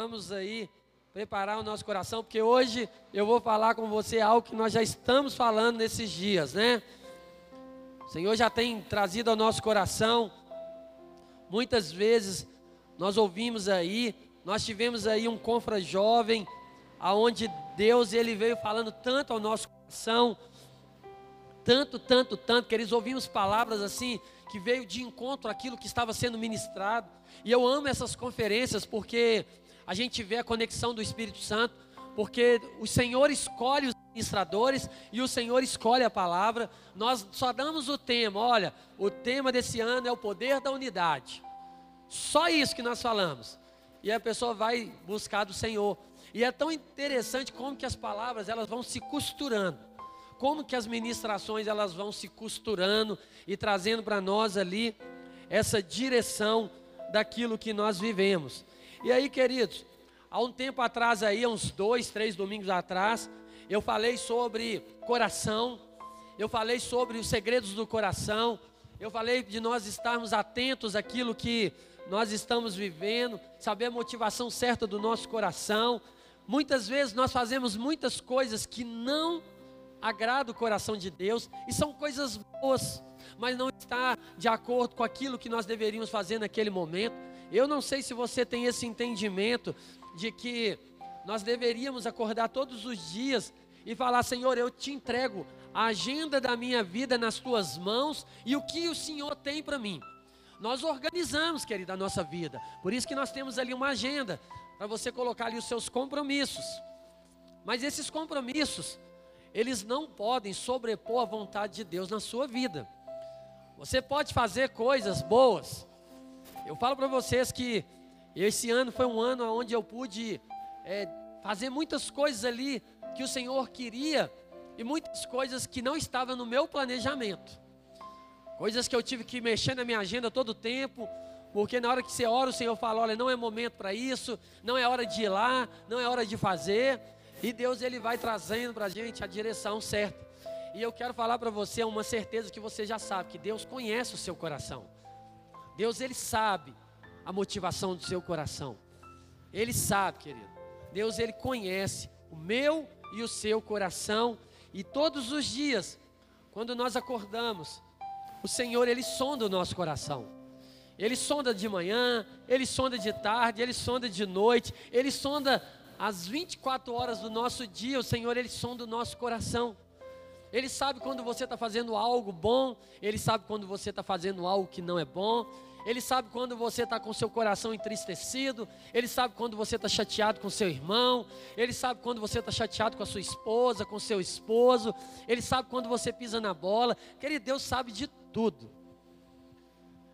vamos aí preparar o nosso coração, porque hoje eu vou falar com você algo que nós já estamos falando nesses dias, né? O Senhor já tem trazido ao nosso coração, muitas vezes nós ouvimos aí, nós tivemos aí um confra jovem, aonde Deus ele veio falando tanto ao nosso coração, tanto, tanto, tanto, que eles ouvimos palavras assim, que veio de encontro àquilo que estava sendo ministrado. E eu amo essas conferências porque a gente vê a conexão do Espírito Santo, porque o Senhor escolhe os ministradores e o Senhor escolhe a palavra. Nós só damos o tema, olha, o tema desse ano é o poder da unidade. Só isso que nós falamos. E a pessoa vai buscar do Senhor. E é tão interessante como que as palavras elas vão se costurando. Como que as ministrações elas vão se costurando e trazendo para nós ali essa direção daquilo que nós vivemos. E aí, queridos, há um tempo atrás aí, uns dois, três domingos atrás, eu falei sobre coração, eu falei sobre os segredos do coração, eu falei de nós estarmos atentos àquilo que nós estamos vivendo, saber a motivação certa do nosso coração. Muitas vezes nós fazemos muitas coisas que não agradam o coração de Deus e são coisas boas, mas não está de acordo com aquilo que nós deveríamos fazer naquele momento. Eu não sei se você tem esse entendimento de que nós deveríamos acordar todos os dias e falar: Senhor, eu te entrego a agenda da minha vida nas tuas mãos e o que o Senhor tem para mim. Nós organizamos, querida, a nossa vida. Por isso que nós temos ali uma agenda para você colocar ali os seus compromissos. Mas esses compromissos, eles não podem sobrepor a vontade de Deus na sua vida. Você pode fazer coisas boas, eu falo para vocês que esse ano foi um ano onde eu pude é, fazer muitas coisas ali que o Senhor queria e muitas coisas que não estavam no meu planejamento. Coisas que eu tive que mexer na minha agenda todo o tempo, porque na hora que você ora, o Senhor fala: olha, não é momento para isso, não é hora de ir lá, não é hora de fazer. E Deus ele vai trazendo para a gente a direção certa. E eu quero falar para você uma certeza que você já sabe, que Deus conhece o seu coração. Deus ele sabe a motivação do seu coração. Ele sabe, querido. Deus ele conhece o meu e o seu coração e todos os dias, quando nós acordamos, o Senhor ele sonda o nosso coração. Ele sonda de manhã, ele sonda de tarde, ele sonda de noite, ele sonda as 24 horas do nosso dia, o Senhor ele sonda o nosso coração. Ele sabe quando você está fazendo algo bom, ele sabe quando você está fazendo algo que não é bom, ele sabe quando você está com seu coração entristecido. Ele sabe quando você está chateado com seu irmão. Ele sabe quando você está chateado com a sua esposa, com seu esposo. Ele sabe quando você pisa na bola. Querido, Deus sabe de tudo.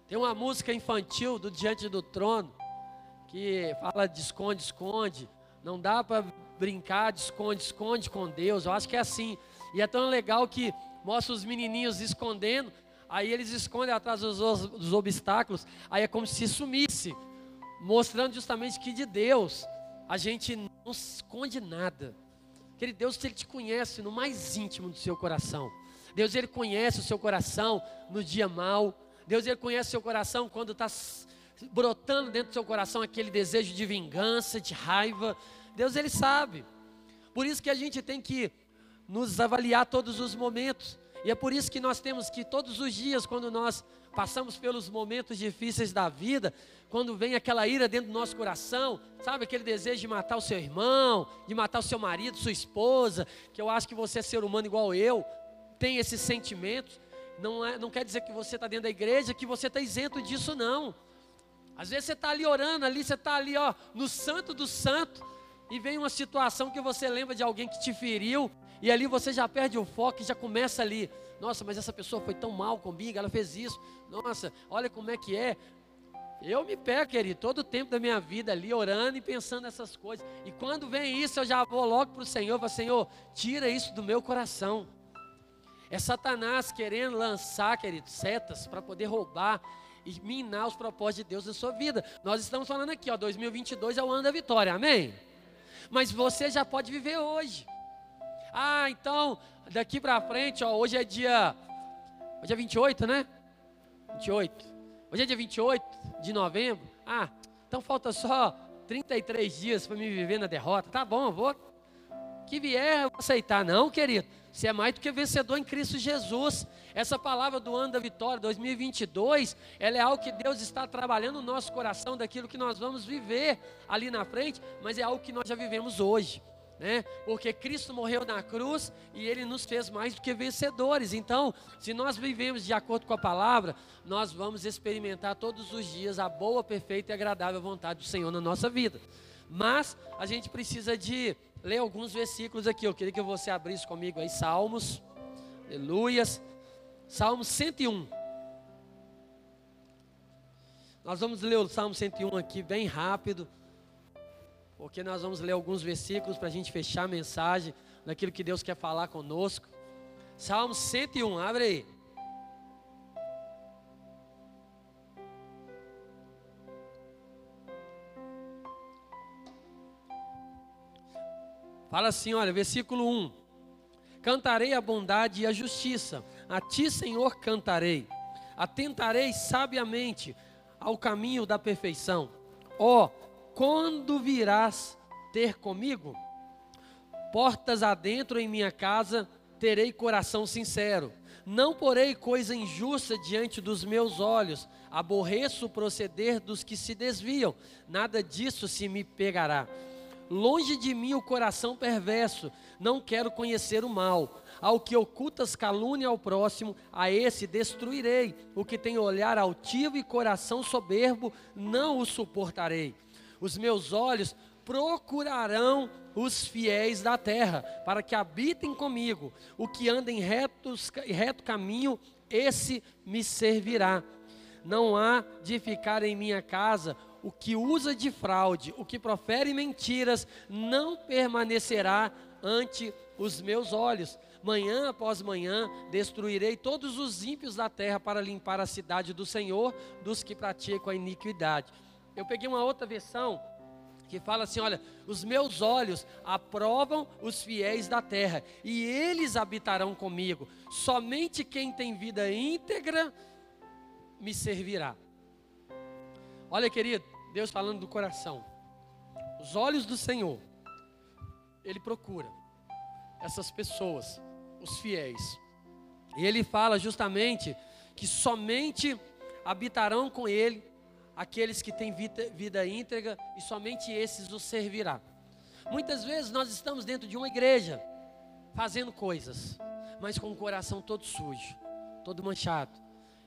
Tem uma música infantil do Diante do Trono que fala de esconde, esconde. Não dá para brincar de esconde, esconde com Deus. Eu acho que é assim. E é tão legal que mostra os menininhos escondendo aí eles escondem atrás dos, dos obstáculos, aí é como se sumisse, mostrando justamente que de Deus a gente não esconde nada. Querido Deus, Ele te conhece no mais íntimo do seu coração. Deus, Ele conhece o seu coração no dia mal. Deus, Ele conhece o seu coração quando está brotando dentro do seu coração aquele desejo de vingança, de raiva. Deus, Ele sabe. Por isso que a gente tem que nos avaliar todos os momentos. E é por isso que nós temos que todos os dias, quando nós passamos pelos momentos difíceis da vida, quando vem aquela ira dentro do nosso coração, sabe aquele desejo de matar o seu irmão, de matar o seu marido, sua esposa, que eu acho que você é ser humano igual eu, tem esses sentimentos. Não, é, não quer dizer que você está dentro da igreja, que você está isento disso, não. Às vezes você está ali orando, ali você está ali, ó, no santo do santo, e vem uma situação que você lembra de alguém que te feriu, e ali você já perde o foco e já começa ali. Nossa, mas essa pessoa foi tão mal comigo, ela fez isso. Nossa, olha como é que é. Eu me pego, querido, todo o tempo da minha vida ali orando e pensando nessas coisas. E quando vem isso, eu já vou logo para o Senhor, falo, Senhor, tira isso do meu coração. É Satanás querendo lançar, querido, setas para poder roubar e minar os propósitos de Deus na sua vida. Nós estamos falando aqui, ó, 2022 é o ano da vitória, amém? Mas você já pode viver hoje. Ah, então, daqui para frente, ó, hoje é dia. Hoje é 28, né? 28. Hoje é dia 28 de novembro. Ah, então falta só 33 dias para me viver na derrota. Tá bom, eu vou. Que vier, eu vou aceitar. Não, querido. Você é mais do que vencedor em Cristo Jesus. Essa palavra do ano da vitória 2022, ela é algo que Deus está trabalhando no nosso coração, daquilo que nós vamos viver ali na frente, mas é algo que nós já vivemos hoje. Né? Porque Cristo morreu na cruz e Ele nos fez mais do que vencedores. Então, se nós vivemos de acordo com a palavra, nós vamos experimentar todos os dias a boa, perfeita e agradável vontade do Senhor na nossa vida. Mas a gente precisa de ler alguns versículos aqui. Eu queria que você abrisse comigo aí, Salmos, aleluias. Salmo 101. Nós vamos ler o Salmo 101 aqui bem rápido, porque nós vamos ler alguns versículos para a gente fechar a mensagem daquilo que Deus quer falar conosco. Salmo 101, abre aí. Fala assim, olha, versículo 1. Cantarei a bondade e a justiça, a ti, Senhor, cantarei. Atentarei sabiamente ao caminho da perfeição. Ó, oh, quando virás ter comigo? Portas adentro em minha casa, terei coração sincero. Não porei coisa injusta diante dos meus olhos. Aborreço o proceder dos que se desviam. Nada disso se me pegará. Longe de mim o coração perverso, não quero conhecer o mal. Ao que ocultas calúnia ao próximo, a esse destruirei. O que tem olhar altivo e coração soberbo, não o suportarei. Os meus olhos procurarão os fiéis da terra, para que habitem comigo. O que anda em retos, reto caminho, esse me servirá. Não há de ficar em minha casa o que usa de fraude, o que profere mentiras, não permanecerá ante os meus olhos. Manhã após manhã destruirei todos os ímpios da terra para limpar a cidade do Senhor dos que praticam a iniquidade. Eu peguei uma outra versão que fala assim: olha, os meus olhos aprovam os fiéis da terra, e eles habitarão comigo. Somente quem tem vida íntegra me servirá. Olha, querido, Deus falando do coração. Os olhos do Senhor, Ele procura essas pessoas, os fiéis. E Ele fala justamente que somente habitarão com Ele aqueles que têm vida, vida íntegra e somente esses os servirá. Muitas vezes nós estamos dentro de uma igreja, fazendo coisas, mas com o coração todo sujo, todo manchado.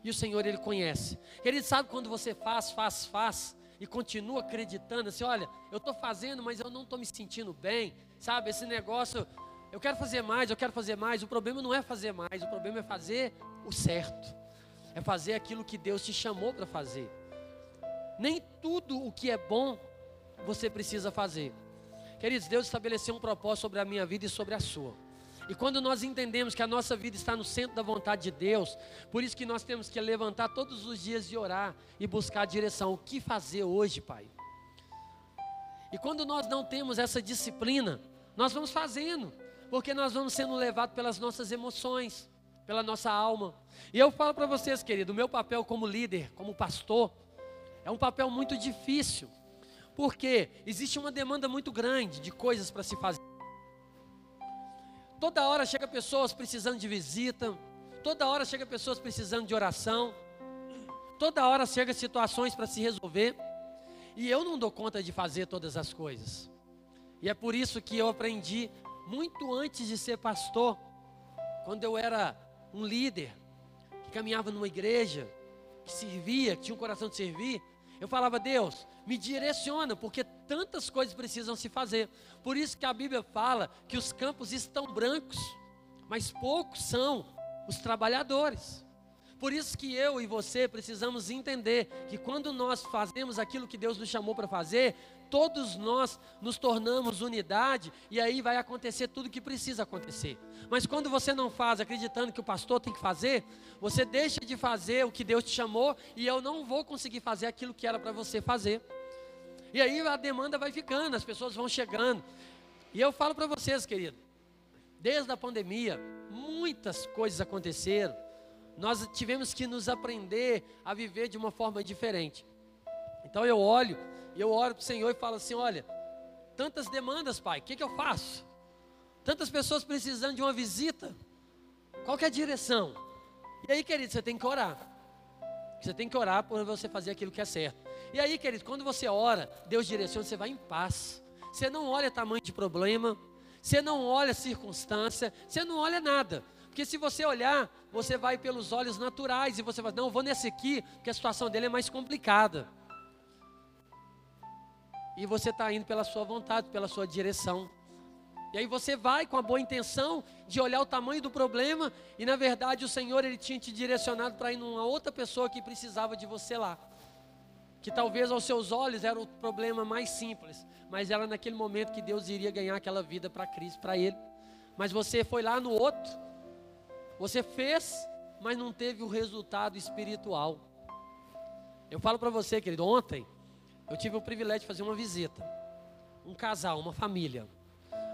E o Senhor, Ele conhece. Ele sabe quando você faz, faz, faz, e continua acreditando assim, olha, eu estou fazendo, mas eu não estou me sentindo bem, sabe? Esse negócio, eu quero fazer mais, eu quero fazer mais. O problema não é fazer mais, o problema é fazer o certo, é fazer aquilo que Deus te chamou para fazer. Nem tudo o que é bom você precisa fazer. Queridos, Deus estabeleceu um propósito sobre a minha vida e sobre a sua. E quando nós entendemos que a nossa vida está no centro da vontade de Deus, por isso que nós temos que levantar todos os dias e orar e buscar a direção. O que fazer hoje, Pai? E quando nós não temos essa disciplina, nós vamos fazendo, porque nós vamos sendo levados pelas nossas emoções, pela nossa alma. E eu falo para vocês, querido, o meu papel como líder, como pastor, é um papel muito difícil, porque existe uma demanda muito grande de coisas para se fazer. Toda hora chega pessoas precisando de visita, toda hora chega pessoas precisando de oração, toda hora chega situações para se resolver, e eu não dou conta de fazer todas as coisas. E é por isso que eu aprendi muito antes de ser pastor, quando eu era um líder, que caminhava numa igreja, que servia, que tinha um coração de servir, eu falava, Deus, me direciona, porque tantas coisas precisam se fazer. Por isso que a Bíblia fala que os campos estão brancos, mas poucos são os trabalhadores. Por isso que eu e você precisamos entender que quando nós fazemos aquilo que Deus nos chamou para fazer, todos nós nos tornamos unidade e aí vai acontecer tudo o que precisa acontecer. Mas quando você não faz acreditando que o pastor tem que fazer, você deixa de fazer o que Deus te chamou e eu não vou conseguir fazer aquilo que era para você fazer. E aí a demanda vai ficando, as pessoas vão chegando. E eu falo para vocês, querido, desde a pandemia, muitas coisas aconteceram. Nós tivemos que nos aprender a viver de uma forma diferente. Então eu olho E eu oro para o Senhor e falo assim: olha, tantas demandas, Pai, o que, que eu faço? Tantas pessoas precisando de uma visita. Qual que é a direção? E aí, querido, você tem que orar. Você tem que orar por você fazer aquilo que é certo. E aí, querido, quando você ora, Deus direciona, você vai em paz. Você não olha tamanho de problema, você não olha circunstância, você não olha nada. Porque se você olhar, você vai pelos olhos naturais e você vai, não, vou nesse aqui, porque a situação dele é mais complicada. E você está indo pela sua vontade, pela sua direção. E aí você vai com a boa intenção de olhar o tamanho do problema e na verdade o Senhor ele tinha te direcionado para ir numa outra pessoa que precisava de você lá. Que talvez aos seus olhos era o problema mais simples, mas era naquele momento que Deus iria ganhar aquela vida para Cristo, para ele. Mas você foi lá no outro. Você fez, mas não teve o resultado espiritual. Eu falo para você, querido, ontem eu tive o privilégio de fazer uma visita. Um casal, uma família.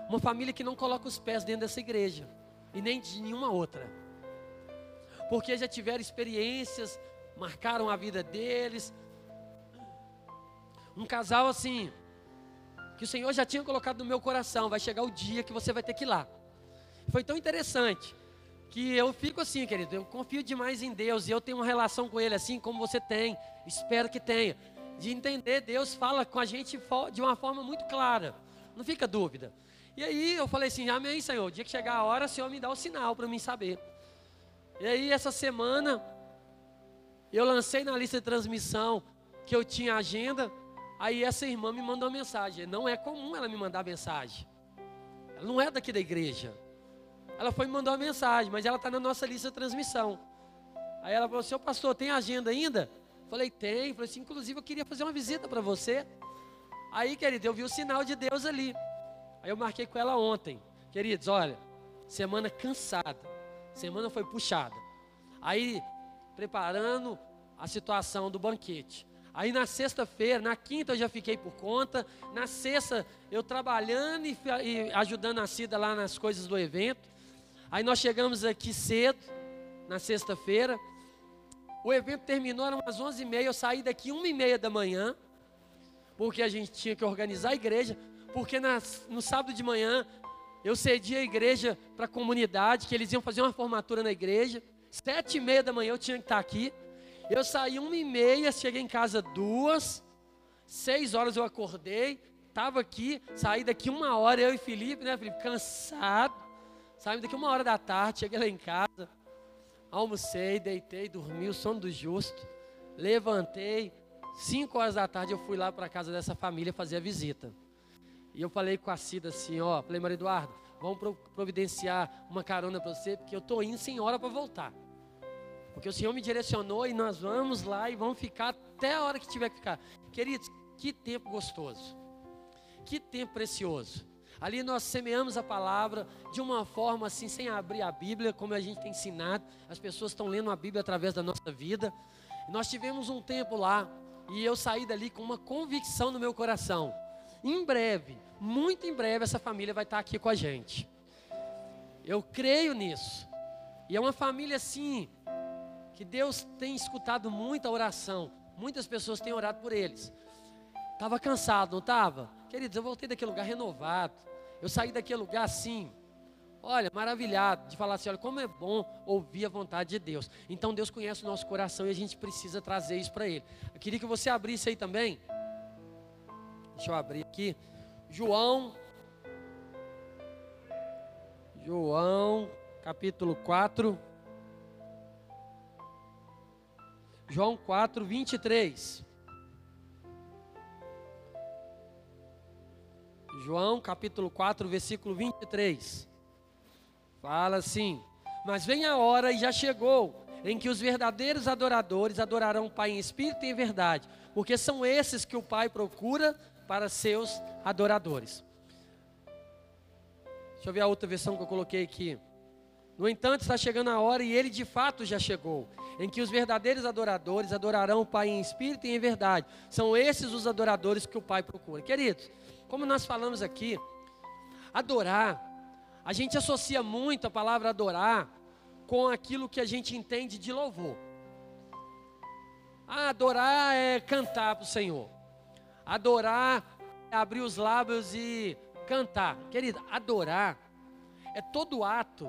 Uma família que não coloca os pés dentro dessa igreja e nem de nenhuma outra. Porque já tiveram experiências, marcaram a vida deles. Um casal assim, que o Senhor já tinha colocado no meu coração, vai chegar o dia que você vai ter que ir lá. Foi tão interessante que eu fico assim, querido, eu confio demais em Deus e eu tenho uma relação com Ele assim como você tem, espero que tenha, de entender, Deus fala com a gente de uma forma muito clara, não fica dúvida. E aí eu falei assim: Amém, Senhor. O dia que chegar a hora, o Senhor me dá o sinal para mim saber. E aí, essa semana, eu lancei na lista de transmissão que eu tinha agenda. Aí, essa irmã me mandou uma mensagem. Não é comum ela me mandar mensagem. Ela não é daqui da igreja. Ela foi me mandar uma mensagem, mas ela está na nossa lista de transmissão. Aí ela falou: Seu pastor, tem agenda ainda? Falei: Tem. Falei assim: Inclusive, eu queria fazer uma visita para você. Aí, querido, eu vi o sinal de Deus ali. Aí eu marquei com ela ontem. Queridos, olha, semana cansada. Semana foi puxada. Aí, preparando a situação do banquete. Aí na sexta-feira, na quinta eu já fiquei por conta. Na sexta eu trabalhando e, e, ajudando a Cida lá nas coisas do evento. Aí nós chegamos aqui cedo, na sexta-feira. O evento terminou, eram umas 11h30. Eu saí daqui 1h30 da manhã, porque a gente tinha que organizar a igreja porque nas, no sábado de manhã eu cedi a igreja para a comunidade, que eles iam fazer uma formatura na igreja. Sete e meia da manhã eu tinha que estar aqui. Eu saí uma e meia, cheguei em casa duas. Seis horas eu acordei, estava aqui, saí daqui uma hora, eu e Felipe, né, Felipe? Cansado. Saí daqui uma hora da tarde, cheguei lá em casa. Almocei, deitei, dormi, o sono do justo. Levantei. Cinco horas da tarde eu fui lá para a casa dessa família fazer a visita. E eu falei com a Cida assim, ó, falei, Maria Eduardo, vamos providenciar uma carona para você, porque eu tô indo sem hora para voltar. Porque o Senhor me direcionou e nós vamos lá e vamos ficar até a hora que tiver que ficar. Queridos, que tempo gostoso. Que tempo precioso. Ali nós semeamos a palavra de uma forma assim, sem abrir a Bíblia, como a gente tem ensinado. As pessoas estão lendo a Bíblia através da nossa vida. nós tivemos um tempo lá e eu saí dali com uma convicção no meu coração em breve, muito em breve, essa família vai estar aqui com a gente. Eu creio nisso. E é uma família assim, que Deus tem escutado muita oração. Muitas pessoas têm orado por eles. Estava cansado, não estava? Queridos, eu voltei daquele lugar renovado. Eu saí daquele lugar assim, olha, maravilhado, de falar assim: olha, como é bom ouvir a vontade de Deus. Então Deus conhece o nosso coração e a gente precisa trazer isso para Ele. Eu queria que você abrisse aí também Deixa eu abrir aqui. João. João, capítulo 4. João 4, 23. João capítulo 4, versículo 23. Fala assim: Mas vem a hora e já chegou, em que os verdadeiros adoradores adorarão o Pai em espírito e em verdade, porque são esses que o Pai procura para seus adoradores. Deixa eu ver a outra versão que eu coloquei aqui. No entanto, está chegando a hora, e ele de fato já chegou, em que os verdadeiros adoradores adorarão o Pai em espírito e em verdade. São esses os adoradores que o Pai procura. Queridos, como nós falamos aqui, adorar, a gente associa muito a palavra adorar com aquilo que a gente entende de louvor. Ah, adorar é cantar para o Senhor. Adorar é abrir os lábios e cantar. Querida, adorar é todo ato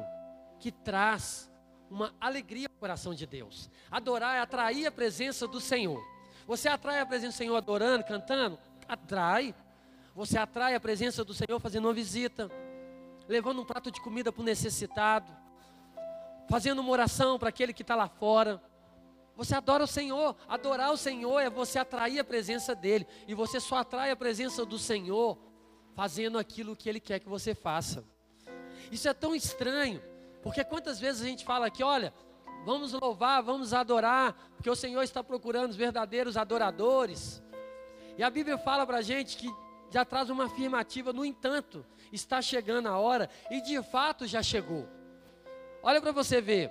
que traz uma alegria ao coração de Deus. Adorar é atrair a presença do Senhor. Você atrai a presença do Senhor adorando, cantando? Atrai. Você atrai a presença do Senhor fazendo uma visita, levando um prato de comida para o necessitado, fazendo uma oração para aquele que está lá fora. Você adora o Senhor. Adorar o Senhor é você atrair a presença dEle. E você só atrai a presença do Senhor fazendo aquilo que Ele quer que você faça. Isso é tão estranho, porque quantas vezes a gente fala aqui, olha, vamos louvar, vamos adorar, porque o Senhor está procurando os verdadeiros adoradores. E a Bíblia fala para a gente que já traz uma afirmativa, no entanto, está chegando a hora, e de fato já chegou. Olha para você ver,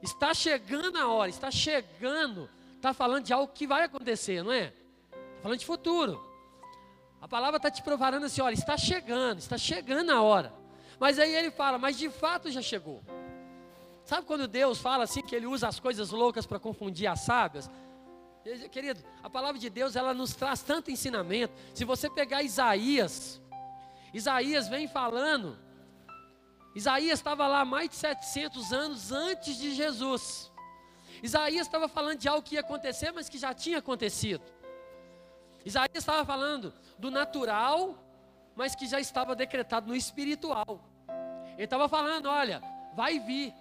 está chegando a hora, está chegando, está falando de algo que vai acontecer, não é? Está falando de futuro. A palavra está te preparando assim: olha, está chegando, está chegando a hora. Mas aí ele fala, mas de fato já chegou. Sabe quando Deus fala assim que ele usa as coisas loucas para confundir as sábias? Querido, a palavra de Deus ela nos traz tanto ensinamento. Se você pegar Isaías, Isaías vem falando. Isaías estava lá mais de 700 anos antes de Jesus. Isaías estava falando de algo que ia acontecer, mas que já tinha acontecido. Isaías estava falando do natural, mas que já estava decretado no espiritual. Ele estava falando: olha, vai vir,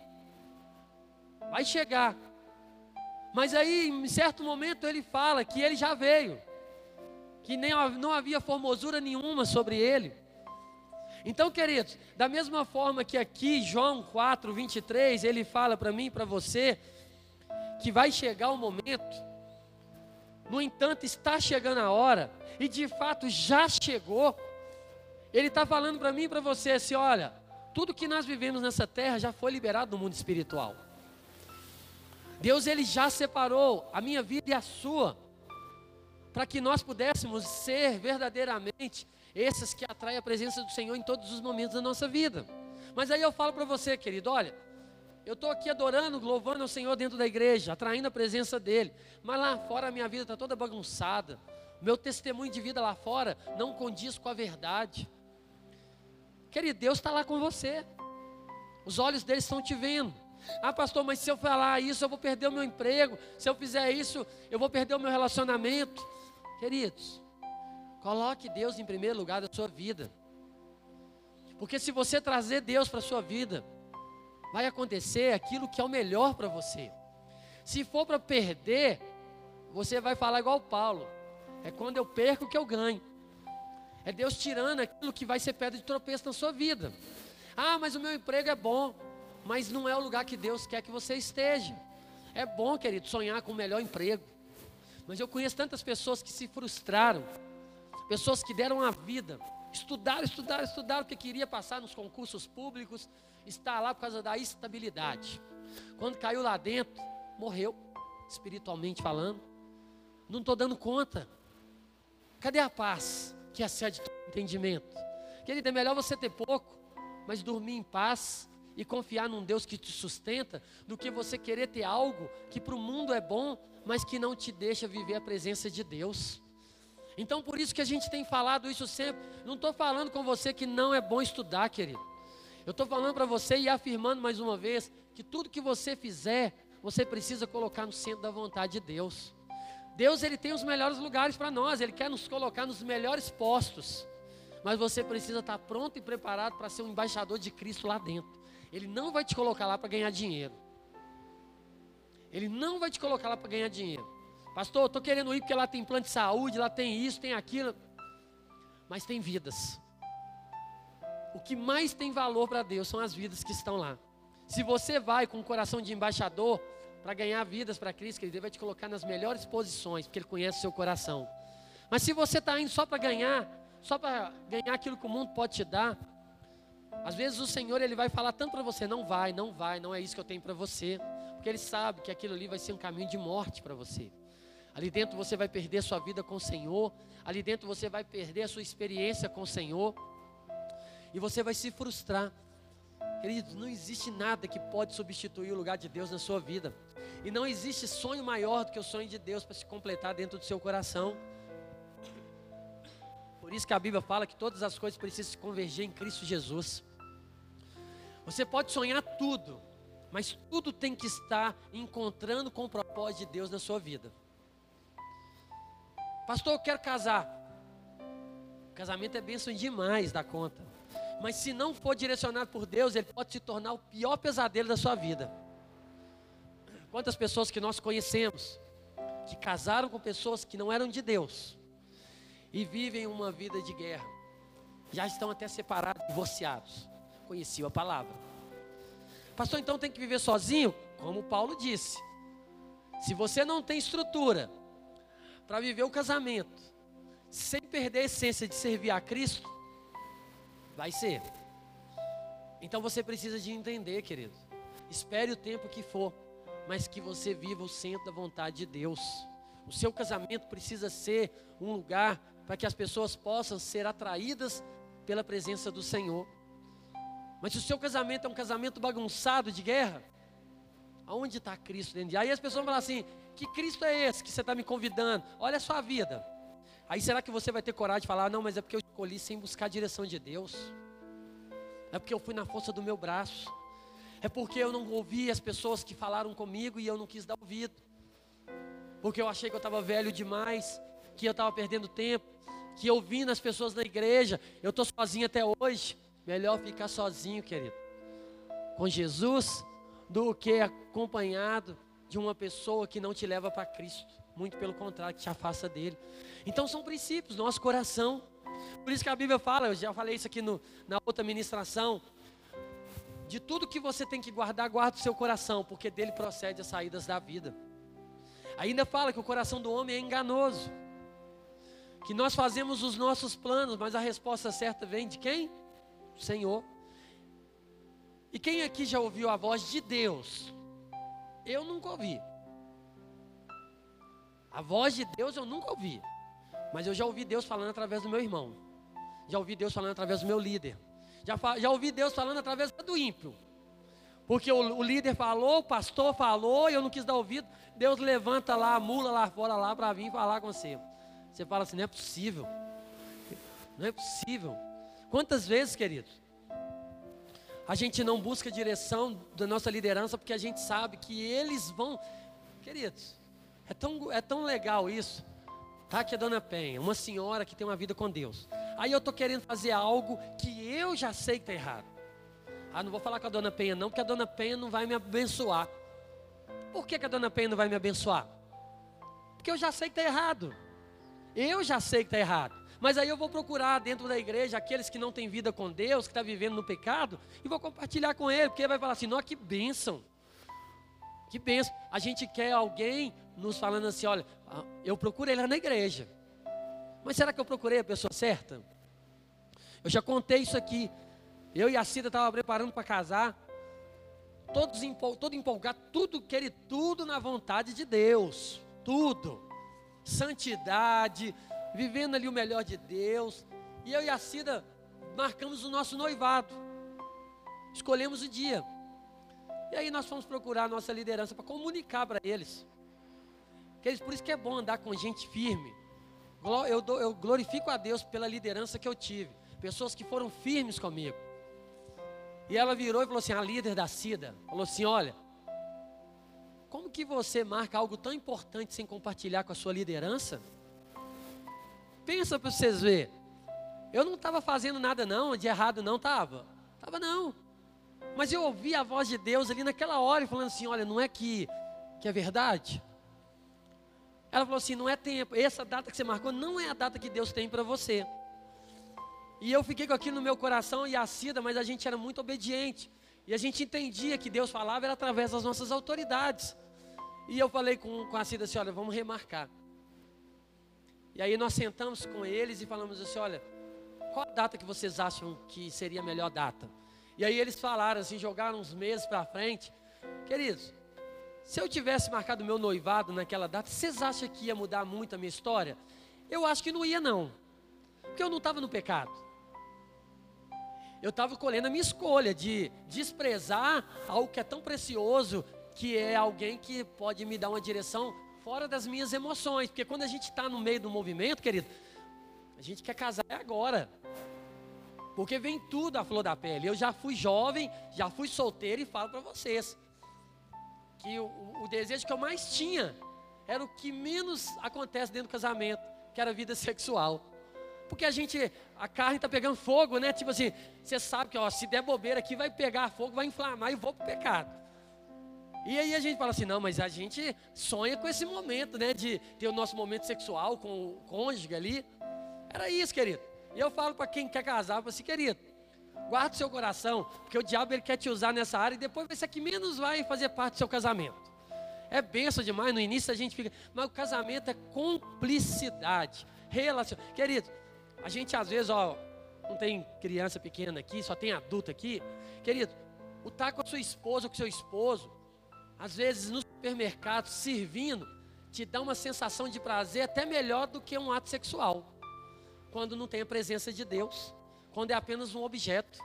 vai chegar. Mas aí, em certo momento, ele fala que ele já veio, que nem, não havia formosura nenhuma sobre ele. Então, queridos, da mesma forma que aqui, João 4, 23, ele fala para mim e para você, que vai chegar o momento no entanto, está chegando a hora, e de fato já chegou. Ele está falando para mim e para você assim: olha, tudo que nós vivemos nessa terra já foi liberado no mundo espiritual. Deus ele já separou a minha vida e a sua, para que nós pudéssemos ser verdadeiramente esses que atraem a presença do Senhor em todos os momentos da nossa vida. Mas aí eu falo para você, querido, olha, eu estou aqui adorando, louvando o Senhor dentro da igreja, atraindo a presença dEle. Mas lá fora a minha vida está toda bagunçada. Meu testemunho de vida lá fora não condiz com a verdade. Querido, Deus está lá com você. Os olhos dele estão te vendo. Ah, pastor, mas se eu falar isso, eu vou perder o meu emprego. Se eu fizer isso, eu vou perder o meu relacionamento. Queridos, coloque Deus em primeiro lugar da sua vida. Porque se você trazer Deus para a sua vida, vai acontecer aquilo que é o melhor para você. Se for para perder, você vai falar igual Paulo: é quando eu perco que eu ganho. É Deus tirando aquilo que vai ser pedra de tropeço na sua vida. Ah, mas o meu emprego é bom, mas não é o lugar que Deus quer que você esteja. É bom, querido, sonhar com o melhor emprego. Mas eu conheço tantas pessoas que se frustraram, pessoas que deram a vida, estudaram, estudaram, estudaram, porque queria passar nos concursos públicos, está lá por causa da estabilidade. Quando caiu lá dentro, morreu, espiritualmente falando. Não estou dando conta. Cadê a paz que excede todo entendimento? Querido, é melhor você ter pouco, mas dormir em paz e confiar num Deus que te sustenta, do que você querer ter algo que para o mundo é bom, mas que não te deixa viver a presença de Deus. Então, por isso que a gente tem falado isso sempre. Não estou falando com você que não é bom estudar, querido. Eu estou falando para você e afirmando mais uma vez que tudo que você fizer, você precisa colocar no centro da vontade de Deus. Deus ele tem os melhores lugares para nós, ele quer nos colocar nos melhores postos. Mas você precisa estar pronto e preparado para ser um embaixador de Cristo lá dentro. Ele não vai te colocar lá para ganhar dinheiro. Ele não vai te colocar lá para ganhar dinheiro. Pastor, eu estou querendo ir porque lá tem plano de saúde, lá tem isso, tem aquilo. Mas tem vidas. O que mais tem valor para Deus são as vidas que estão lá. Se você vai com o coração de embaixador para ganhar vidas para Cristo, Ele vai te colocar nas melhores posições, porque Ele conhece o seu coração. Mas se você está indo só para ganhar, só para ganhar aquilo que o mundo pode te dar, às vezes o Senhor ele vai falar tanto para você, não vai, não vai, não é isso que eu tenho para você, porque Ele sabe que aquilo ali vai ser um caminho de morte para você. Ali dentro você vai perder sua vida com o Senhor, ali dentro você vai perder a sua experiência com o Senhor e você vai se frustrar. Queridos, não existe nada que pode substituir o lugar de Deus na sua vida. E não existe sonho maior do que o sonho de Deus para se completar dentro do seu coração. Por isso que a Bíblia fala que todas as coisas precisam se converger em Cristo Jesus. Você pode sonhar tudo, mas tudo tem que estar encontrando com o propósito de Deus na sua vida. Pastor, eu quero casar. casamento é bênção demais da conta. Mas se não for direcionado por Deus, ele pode se tornar o pior pesadelo da sua vida. Quantas pessoas que nós conhecemos que casaram com pessoas que não eram de Deus e vivem uma vida de guerra, já estão até separados, divorciados. Conheciam a palavra. Pastor, então tem que viver sozinho? Como Paulo disse. Se você não tem estrutura para viver o casamento, sem perder a essência de servir a Cristo, vai ser. Então você precisa de entender, querido. Espere o tempo que for, mas que você viva o centro da vontade de Deus. O seu casamento precisa ser um lugar para que as pessoas possam ser atraídas pela presença do Senhor. Mas se o seu casamento é um casamento bagunçado de guerra, aonde está Cristo dentro de Aí as pessoas vão falar assim: que Cristo é esse que você está me convidando? Olha a sua vida. Aí será que você vai ter coragem de falar: não, mas é porque eu escolhi sem buscar a direção de Deus? É porque eu fui na força do meu braço? É porque eu não ouvi as pessoas que falaram comigo e eu não quis dar ouvido? Porque eu achei que eu estava velho demais, que eu estava perdendo tempo, que ouvindo as pessoas na igreja, eu estou sozinho até hoje. Melhor ficar sozinho, querido, com Jesus, do que acompanhado de uma pessoa que não te leva para Cristo. Muito pelo contrário, que te afasta dele. Então são princípios, nosso coração. Por isso que a Bíblia fala, eu já falei isso aqui no, na outra ministração. De tudo que você tem que guardar, guarda o seu coração, porque dele procede as saídas da vida. Ainda fala que o coração do homem é enganoso. Que nós fazemos os nossos planos, mas a resposta certa vem de quem? Senhor. E quem aqui já ouviu a voz de Deus? Eu nunca ouvi. A voz de Deus eu nunca ouvi. Mas eu já ouvi Deus falando através do meu irmão. Já ouvi Deus falando através do meu líder. Já, já ouvi Deus falando através do ímpio. Porque o, o, líder falou, o pastor falou, e eu não quis dar ouvido. Deus levanta lá a mula lá fora lá para vir falar com você. Você fala assim, não é possível. Não é possível. Quantas vezes, queridos, a gente não busca a direção da nossa liderança porque a gente sabe que eles vão. Queridos, é tão, é tão legal isso. Tá aqui a dona Penha, uma senhora que tem uma vida com Deus. Aí eu estou querendo fazer algo que eu já sei que está errado. Ah, não vou falar com a dona Penha, não, porque a dona Penha não vai me abençoar. Por que, que a dona Penha não vai me abençoar? Porque eu já sei que está errado. Eu já sei que está errado. Mas aí eu vou procurar dentro da igreja aqueles que não têm vida com Deus, que estão tá vivendo no pecado, e vou compartilhar com ele, porque ele vai falar assim: não, que bênção. Que bênção. A gente quer alguém nos falando assim: olha, ah, eu procurei lá na igreja. Mas será que eu procurei a pessoa certa? Eu já contei isso aqui. Eu e a Cida estavam preparando para casar. Todos empol, todo empolgado, tudo, querer tudo na vontade de Deus. Tudo. Santidade, vivendo ali o melhor de Deus. E eu e a Cida marcamos o nosso noivado. Escolhemos o dia. E aí nós fomos procurar a nossa liderança para comunicar para eles. Que eles. Por isso que é bom andar com gente firme. Eu, dou, eu glorifico a Deus pela liderança que eu tive. Pessoas que foram firmes comigo. E ela virou e falou assim: a líder da Cida falou assim: olha, como que você marca algo tão importante sem compartilhar com a sua liderança? Pensa para vocês verem. Eu não estava fazendo nada não, de errado não estava. Estava não. Mas eu ouvi a voz de Deus ali naquela hora, falando assim, olha, não é que, que é verdade? Ela falou assim, não é tempo, essa data que você marcou não é a data que Deus tem para você. E eu fiquei com aquilo no meu coração e a Cida, mas a gente era muito obediente. E a gente entendia que Deus falava era através das nossas autoridades. E eu falei com, com a Cida assim, olha, vamos remarcar. E aí nós sentamos com eles e falamos assim: olha, qual a data que vocês acham que seria a melhor data? E aí eles falaram assim, jogaram uns meses para frente. Queridos, se eu tivesse marcado meu noivado naquela data, vocês acham que ia mudar muito a minha história? Eu acho que não ia não. Porque eu não estava no pecado. Eu estava colhendo a minha escolha de desprezar algo que é tão precioso, que é alguém que pode me dar uma direção fora das minhas emoções, porque quando a gente está no meio do movimento, querido, A gente quer casar agora. Porque vem tudo à flor da pele. Eu já fui jovem, já fui solteiro e falo para vocês que o, o, desejo que eu mais tinha era o que menos acontece dentro do casamento, que era a vida sexual. Porque a gente, a carne está pegando fogo, né? Tipo assim, você sabe que ó, se der bobeira aqui vai pegar fogo, vai inflamar e vou pro pecado. E aí a gente fala assim, não, mas a gente sonha com esse momento, né? De ter o nosso momento sexual com o cônjuge ali. Era isso, querido. E eu falo para quem quer casar, para assim, querido, guarda o seu coração, porque o diabo ele quer te usar nessa área e depois vai ser que menos vai fazer parte do seu casamento. É benção demais, no início a gente fica, mas o casamento é cumplicidade, relação. Querido, a gente às vezes, ó, não tem criança pequena aqui, só tem adulto aqui. Querido, o estar tá com a sua esposa com o seu esposo, às vezes no supermercado servindo, te dá uma sensação de prazer até melhor do que um ato sexual quando não tem a presença de Deus, quando é apenas um objeto.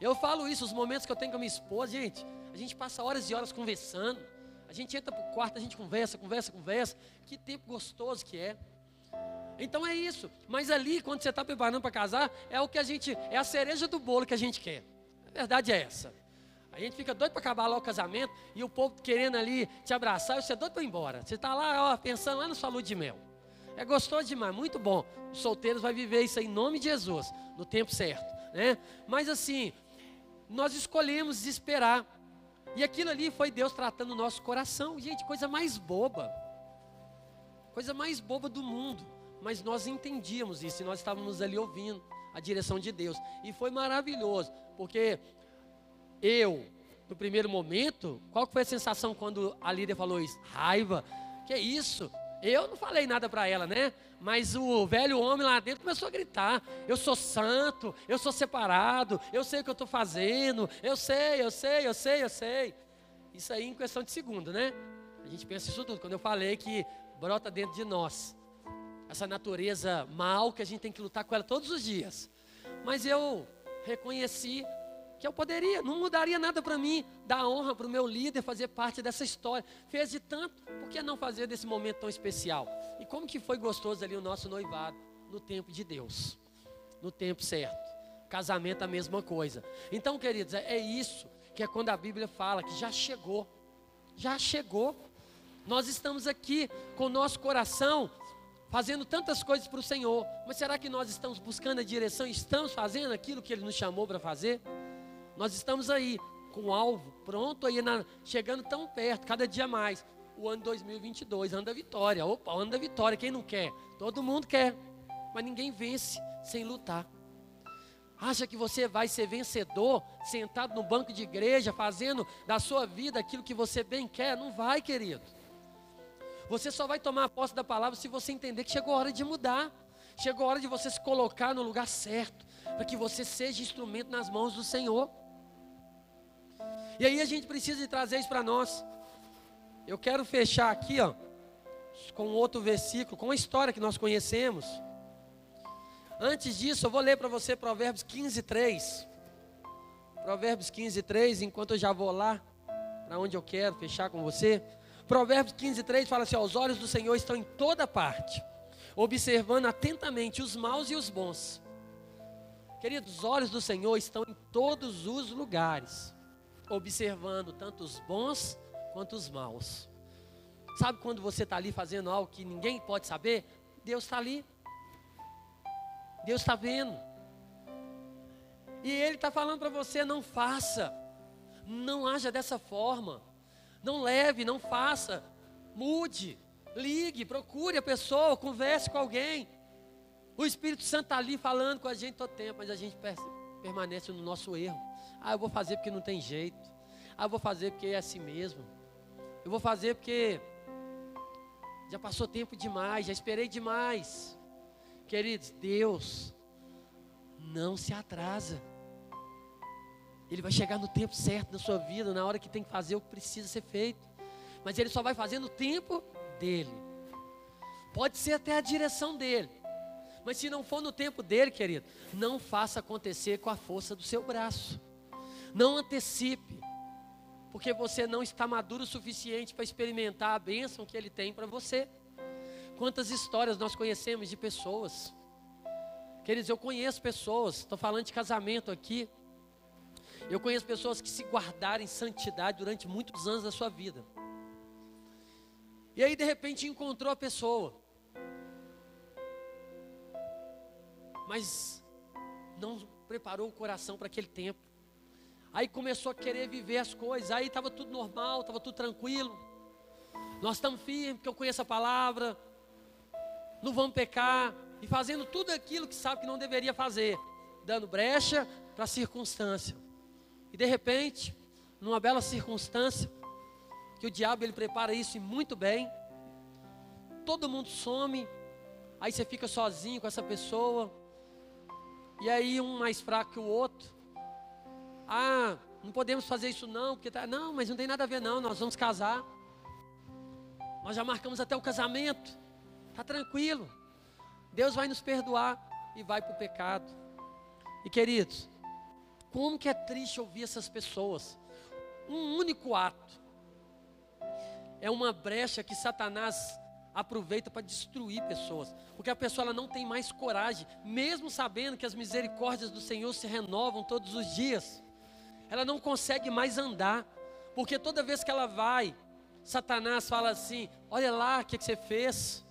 Eu falo isso, os momentos que eu tenho com a minha esposa, gente, a gente passa horas e horas conversando. A gente entra para o quarto, a gente conversa, conversa, conversa. Que tempo gostoso que é. Então é isso. Mas ali, quando você está preparando para casar, é o que a gente, é a cereja do bolo que a gente quer. A verdade é essa. A gente fica doido para acabar lá o casamento e o povo querendo ali te abraçar e você é doido para ir embora. Você está lá, ó, pensando lá na sua lua de mel. É gostoso demais, muito bom. Os solteiros vai viver isso aí em nome de Jesus, no tempo certo, né? Mas assim, nós escolhemos esperar. E aquilo ali foi Deus tratando o nosso coração. Gente, coisa mais boba. Coisa mais boba do mundo. Mas nós entendíamos isso e nós estávamos ali ouvindo a direção de Deus. E foi maravilhoso, porque eu, no primeiro momento, qual foi a sensação quando a líder falou isso? Raiva. Que isso? Eu não falei nada para ela, né? Mas o velho homem lá dentro começou a gritar: Eu sou santo, eu sou separado, eu sei o que eu estou fazendo, eu sei, eu sei, eu sei, eu sei. Isso aí em questão de segundo, né? A gente pensa isso tudo. Quando eu falei que brota dentro de nós essa natureza mal que a gente tem que lutar com ela todos os dias. Mas eu reconheci que eu poderia, não mudaria nada para mim, dar honra para o meu líder fazer parte dessa história. Fez de tanto, por que não fazer desse momento tão especial? E como que foi gostoso ali o nosso noivado, no tempo de Deus, no tempo certo. Casamento a mesma coisa. Então, queridos, é, é isso que é quando a Bíblia fala que já chegou, já chegou. Nós estamos aqui com o nosso coração fazendo tantas coisas para o Senhor, mas será que nós estamos buscando a direção, estamos fazendo aquilo que Ele nos chamou para fazer? Nós estamos aí com o alvo pronto aí na, chegando tão perto, cada dia mais. O ano 2022, ano da vitória. Opa, ano da vitória, quem não quer? Todo mundo quer. Mas ninguém vence sem lutar. Acha que você vai ser vencedor sentado no banco de igreja, fazendo da sua vida aquilo que você bem quer? Não vai, querido. Você só vai tomar a posse da palavra se você entender que chegou a hora de mudar. Chegou a hora de você se colocar no lugar certo, para que você seja instrumento nas mãos do Senhor. E aí a gente precisa de trazer isso para nós. Eu quero fechar aqui, ó, com outro versículo, com uma história que nós conhecemos. Antes disso, eu vou ler para você Provérbios 15, 3. Provérbios 15, 3, enquanto eu já vou lá, para onde eu quero fechar com você. Provérbios 15, 3 fala assim: ó, os olhos do Senhor estão em toda parte, observando atentamente os maus e os bons. Queridos, os olhos do Senhor estão em todos os lugares observando tanto os bons quanto os maus. Sabe quando você está ali fazendo algo que ninguém pode saber? Deus está ali. Deus está vendo. E Ele está falando para você: não faça, não haja dessa forma, não leve, não faça, mude, ligue, procure a pessoa, converse com alguém. O Espírito Santo está ali falando com a gente todo tempo, mas a gente permanece no nosso erro. Ah, eu vou fazer porque não tem jeito. Ah, eu vou fazer porque é assim mesmo. Eu vou fazer porque já passou tempo demais, já esperei demais. Queridos, Deus não se atrasa. Ele vai chegar no tempo certo na sua vida, na hora que tem que fazer o que precisa ser feito. Mas ele só vai fazer no tempo dele. Pode ser até a direção dele. Mas se não for no tempo dele, querido, não faça acontecer com a força do seu braço. Não antecipe, porque você não está maduro o suficiente para experimentar a bênção que Ele tem para você. Quantas histórias nós conhecemos de pessoas Queridos, eu conheço pessoas, estou falando de casamento aqui. Eu conheço pessoas que se guardaram em santidade durante muitos anos da sua vida. E aí, de repente, encontrou a pessoa. Mas não preparou o coração para aquele tempo. Aí começou a querer viver as coisas. Aí estava tudo normal, estava tudo tranquilo. Nós estamos firmes, porque eu conheço a palavra. Não vamos pecar. E fazendo tudo aquilo que sabe que não deveria fazer. Dando brecha para a circunstância. E de repente, numa bela circunstância, que o diabo ele prepara isso e muito bem. Todo mundo some. Aí você fica sozinho com essa pessoa. E aí um mais fraco que o outro. Ah, não podemos fazer isso não, porque tá, não, mas não tem nada a ver não, nós vamos casar. Nós já marcamos até o casamento. Tá tranquilo. Deus vai nos perdoar e vai para o pecado. E queridos, como que é triste ouvir essas pessoas. Um único ato é uma brecha que Satanás aproveita para destruir pessoas, porque a pessoa ela não tem mais coragem, mesmo sabendo que as misericórdias do Senhor se renovam todos os dias. Ela não consegue mais andar, porque toda vez que ela vai, Satanás fala assim: Olha lá o que, que você fez.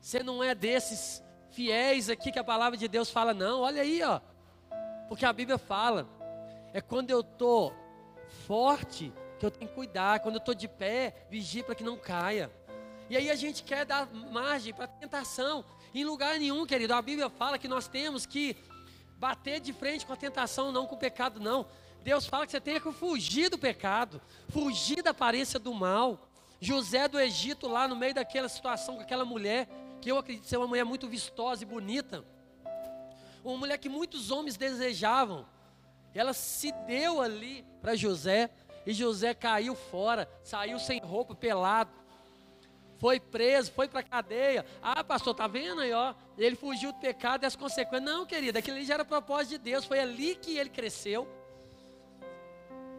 Você não é desses fiéis aqui que a palavra de Deus fala, não. Olha aí, ó. Porque a Bíblia fala, é quando eu estou forte que eu tenho que cuidar, quando eu estou de pé, vigie para que não caia. E aí a gente quer dar margem para tentação. Em lugar nenhum, querido, a Bíblia fala que nós temos que bater de frente com a tentação, não com o pecado, não. Deus fala que você tem que fugir do pecado, fugir da aparência do mal. José do Egito, lá no meio daquela situação com aquela mulher, que eu acredito ser uma mulher muito vistosa e bonita, uma mulher que muitos homens desejavam, ela se deu ali para José, e José caiu fora, saiu sem roupa, pelado, foi preso, foi para a cadeia. Ah, pastor, tá vendo aí, ó? Ele fugiu do pecado e as consequências. Não, querida, aquilo ali já era propósito de Deus, foi ali que ele cresceu.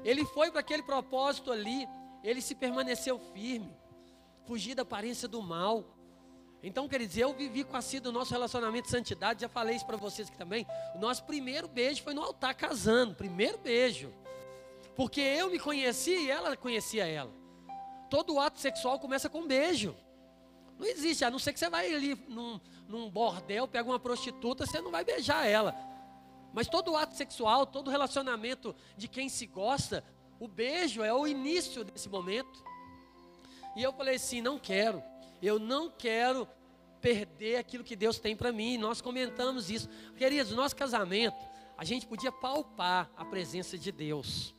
Ele foi para aquele propósito ali, ele se permaneceu firme, fugir da aparência do mal. Então, quer dizer, eu vivi com a Cida o nosso relacionamento de santidade, já falei isso para vocês aqui também. O nosso primeiro beijo foi no altar casando, primeiro beijo. Porque eu me conheci e ela conhecia ela. Todo ato sexual começa com um beijo. Não existe, a não ser que você vai ali num, num bordel, pega uma prostituta, você não vai beijar ela. Mas todo ato sexual, todo relacionamento de quem se gosta, o beijo é o início desse momento. E eu falei assim: não quero, eu não quero perder aquilo que Deus tem para mim. Nós comentamos isso. Queridos, nosso casamento, a gente podia palpar a presença de Deus.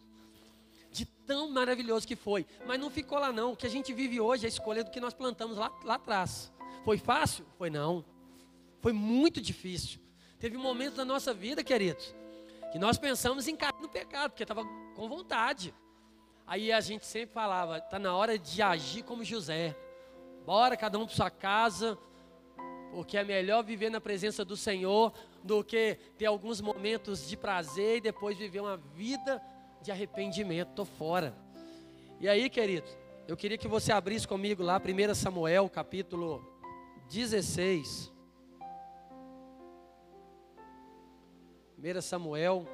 De tão maravilhoso que foi. Mas não ficou lá não. O que a gente vive hoje é a escolha do que nós plantamos lá, lá atrás. Foi fácil? Foi não. Foi muito difícil. Teve momentos da nossa vida, queridos, que nós pensamos em cair no pecado, porque estava com vontade. Aí a gente sempre falava, está na hora de agir como José. Bora cada um para sua casa, porque é melhor viver na presença do Senhor do que ter alguns momentos de prazer e depois viver uma vida de arrependimento. Estou fora. E aí, querido, eu queria que você abrisse comigo lá 1 Samuel, capítulo 16. 1 Samuel.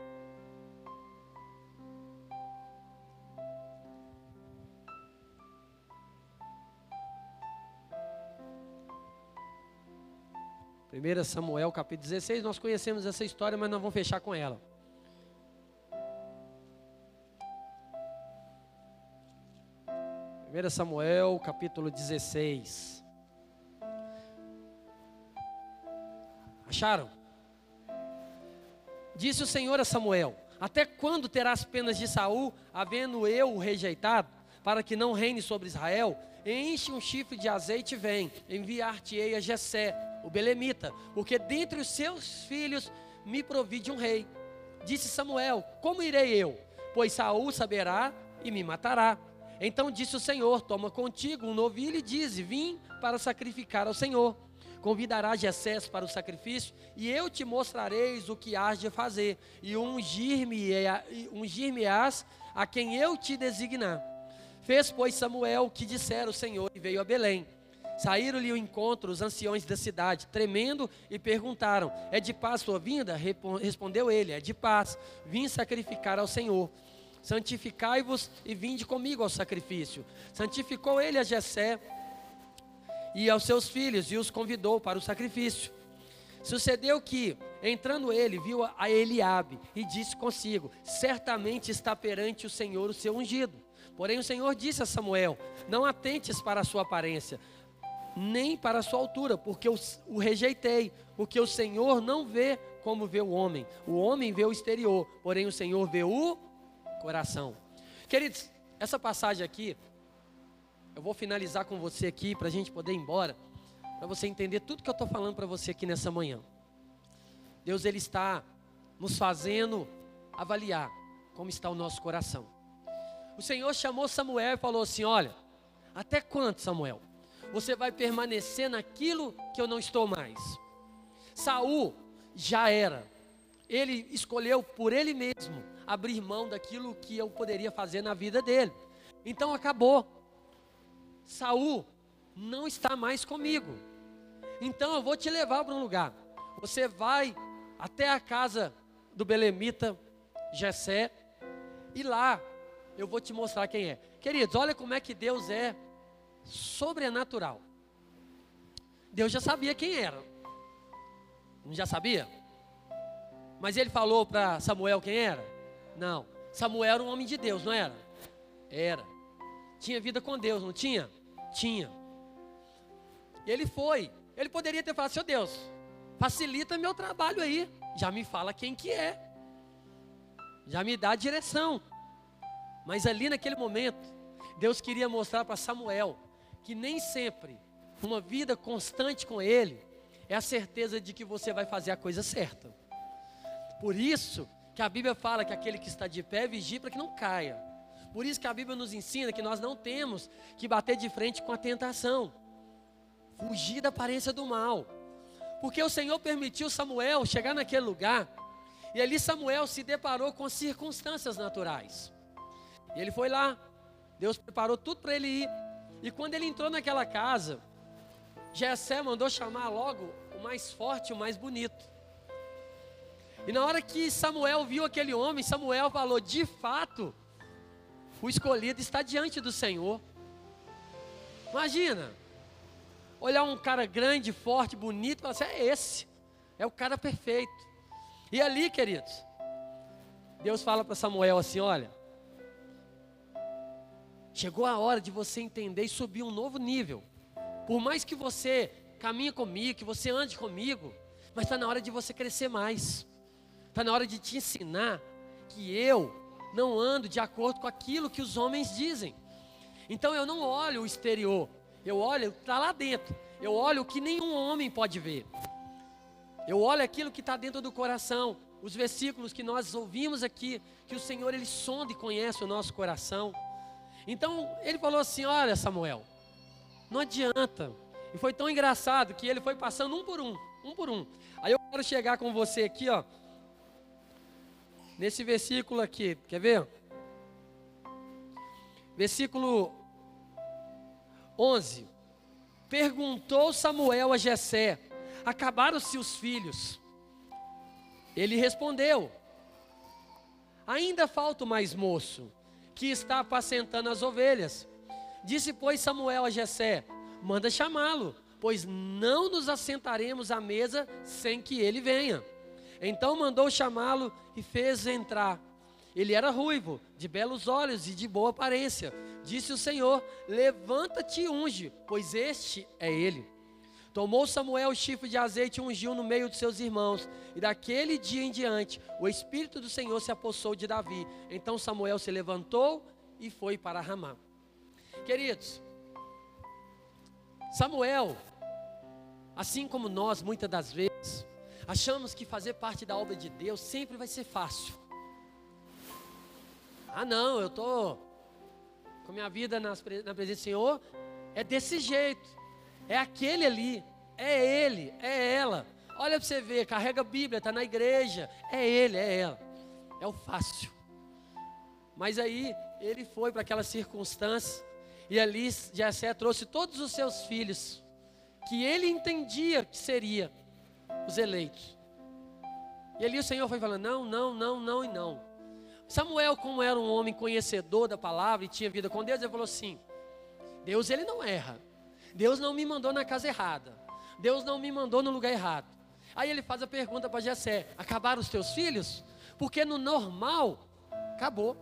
Primeira Samuel capítulo 16, nós conhecemos essa história, mas nós vamos fechar com ela. Primeira Samuel capítulo 16. Acharam? Disse o Senhor a Samuel: Até quando terás penas de Saul, havendo eu o rejeitado, para que não reine sobre Israel? Enche um chifre de azeite e vem, enviar-te-ei a Jessé, o belemita, porque dentre os seus filhos me provide um rei. Disse Samuel: Como irei eu? Pois Saul saberá e me matará. Então disse o Senhor: Toma contigo um novilho e dize: Vim para sacrificar ao Senhor convidarás Jessés para o sacrifício, e eu te mostrareis o que hás de fazer, e ungir-me-ás a quem eu te designar. Fez, pois, Samuel o que dissera o Senhor, e veio a Belém. Saíram-lhe ao encontro os anciões da cidade, tremendo, e perguntaram: É de paz sua vinda? Respondeu ele: É de paz. Vim sacrificar ao Senhor. Santificai-vos e vinde comigo ao sacrifício. Santificou ele a Jessé e aos seus filhos e os convidou para o sacrifício. Sucedeu que, entrando ele, viu a Eliabe e disse consigo: Certamente está perante o Senhor o seu ungido. Porém o Senhor disse a Samuel: Não atentes para a sua aparência, nem para a sua altura, porque o, rejeitei, porque o Senhor não vê como vê o homem. O homem vê o exterior, porém o Senhor vê o coração. Queridos, essa passagem aqui, eu vou finalizar com você aqui para a gente poder ir embora para você entender tudo que eu estou falando para você aqui nessa manhã. Deus ele está nos fazendo avaliar como está o nosso coração. O Senhor chamou Samuel e falou assim: Olha, até quanto, Samuel? Você vai permanecer naquilo que eu não estou mais. Saul já era. Ele escolheu por ele mesmo abrir mão daquilo que eu poderia fazer na vida dele. Então acabou. Saul não está mais comigo. Então eu vou te levar para um lugar. Você vai até a casa do belemita Jessé e lá eu vou te mostrar quem é. Queridos, olha como é que Deus é sobrenatural. Deus já sabia quem era. Não já sabia? Mas ele falou para Samuel quem era? Não. Samuel era um homem de Deus, não era? Era. Tinha vida com Deus, não tinha? Tinha. Ele foi. Ele poderia ter falado, seu Deus, facilita meu trabalho aí. Já me fala quem que é. Já me dá a direção. Mas ali naquele momento, Deus queria mostrar para Samuel que nem sempre uma vida constante com Ele é a certeza de que você vai fazer a coisa certa. Por isso que a Bíblia fala que aquele que está de pé vigia para que não caia. Por isso que a Bíblia nos ensina que nós não temos que bater de frente com a tentação fugir da aparência do mal. Porque o Senhor permitiu Samuel chegar naquele lugar, e ali Samuel se deparou com circunstâncias naturais. E ele foi lá, Deus preparou tudo para ele ir. E quando ele entrou naquela casa, Jessé mandou chamar logo o mais forte, o mais bonito. E na hora que Samuel viu aquele homem, Samuel falou: De fato, o escolhido está diante do Senhor. Imagina, olhar um cara grande, forte, bonito, falar assim: é esse, é o cara perfeito. E ali, queridos, Deus fala para Samuel assim: olha, chegou a hora de você entender e subir um novo nível. Por mais que você caminhe comigo, que você ande comigo, mas está na hora de você crescer mais. Está na hora de te ensinar que eu não ando de acordo com aquilo que os homens dizem. Então eu não olho o exterior, eu olho, está lá dentro. Eu olho o que nenhum homem pode ver. Eu olho aquilo que está dentro do coração. Os versículos que nós ouvimos aqui, que o Senhor ele sonda e conhece o nosso coração. Então ele falou assim: Olha, Samuel, não adianta. E foi tão engraçado que ele foi passando um por um, um por um. Aí eu quero chegar com você aqui, ó, nesse versículo aqui, quer ver? Versículo 11. Perguntou Samuel a Jessé: Acabaram-se os filhos? Ele respondeu: Ainda falta o mais moço, que está apacentando as ovelhas. Disse, pois, Samuel a Jessé: Manda chamá-lo, pois não nos assentaremos à mesa sem que ele venha. Então mandou chamá-lo e fez entrar. Ele era ruivo, de belos olhos e de boa aparência. Disse o Senhor: Levanta-te e unge, pois este é ele. Tomou Samuel o chifre de azeite e ungiu no meio de seus irmãos. E daquele dia em diante, o Espírito do Senhor se apossou de Davi. Então Samuel se levantou e foi para Ramá. Queridos, Samuel, assim como nós, muitas das vezes, achamos que fazer parte da obra de Deus sempre vai ser fácil. Ah, não, eu estou com minha vida na presença do Senhor. É desse jeito. É aquele ali. É ele. É ela. Olha para você ver, carrega a Bíblia, está na igreja. É ele, é ela. É o fácil. Mas aí ele foi para aquela circunstância. E ali Jessé trouxe todos os seus filhos que ele entendia que seria os eleitos. E ali o Senhor foi falando: não, não, não, não e não. Samuel, como era um homem conhecedor da palavra e tinha vida com Deus, ele falou assim: Deus ele não erra. Deus não me mandou na casa errada. Deus não me mandou no lugar errado. Aí ele faz a pergunta para Jessé: acabaram os teus filhos? Porque no normal acabou.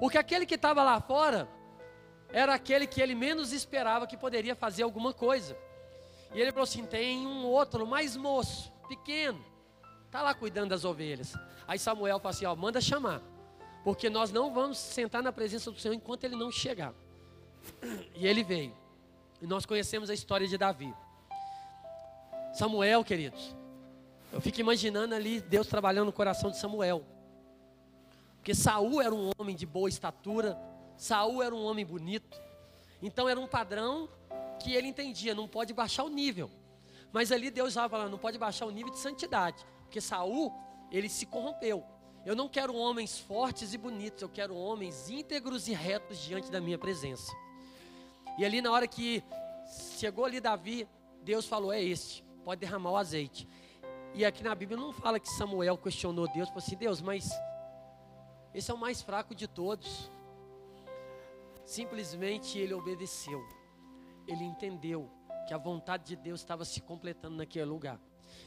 Porque aquele que estava lá fora era aquele que ele menos esperava que poderia fazer alguma coisa. E ele falou assim: tem um outro mais moço, pequeno, está lá cuidando das ovelhas. Aí Samuel falou assim: ó, manda chamar, porque nós não vamos sentar na presença do Senhor enquanto ele não chegar. E ele veio. E nós conhecemos a história de Davi. Samuel, queridos, eu fico imaginando ali Deus trabalhando no coração de Samuel. Porque Saul era um homem de boa estatura, Saul era um homem bonito. Então era um padrão que ele entendia, não pode baixar o nível. Mas ali Deus estava falando, não pode baixar o nível de santidade, porque Saul, ele se corrompeu. Eu não quero homens fortes e bonitos, eu quero homens íntegros e retos diante da minha presença. E ali na hora que chegou ali Davi, Deus falou: "É este, pode derramar o azeite". E aqui na Bíblia não fala que Samuel questionou Deus, falou assim: "Deus, mas esse é o mais fraco de todos". Simplesmente ele obedeceu ele entendeu que a vontade de Deus estava se completando naquele lugar.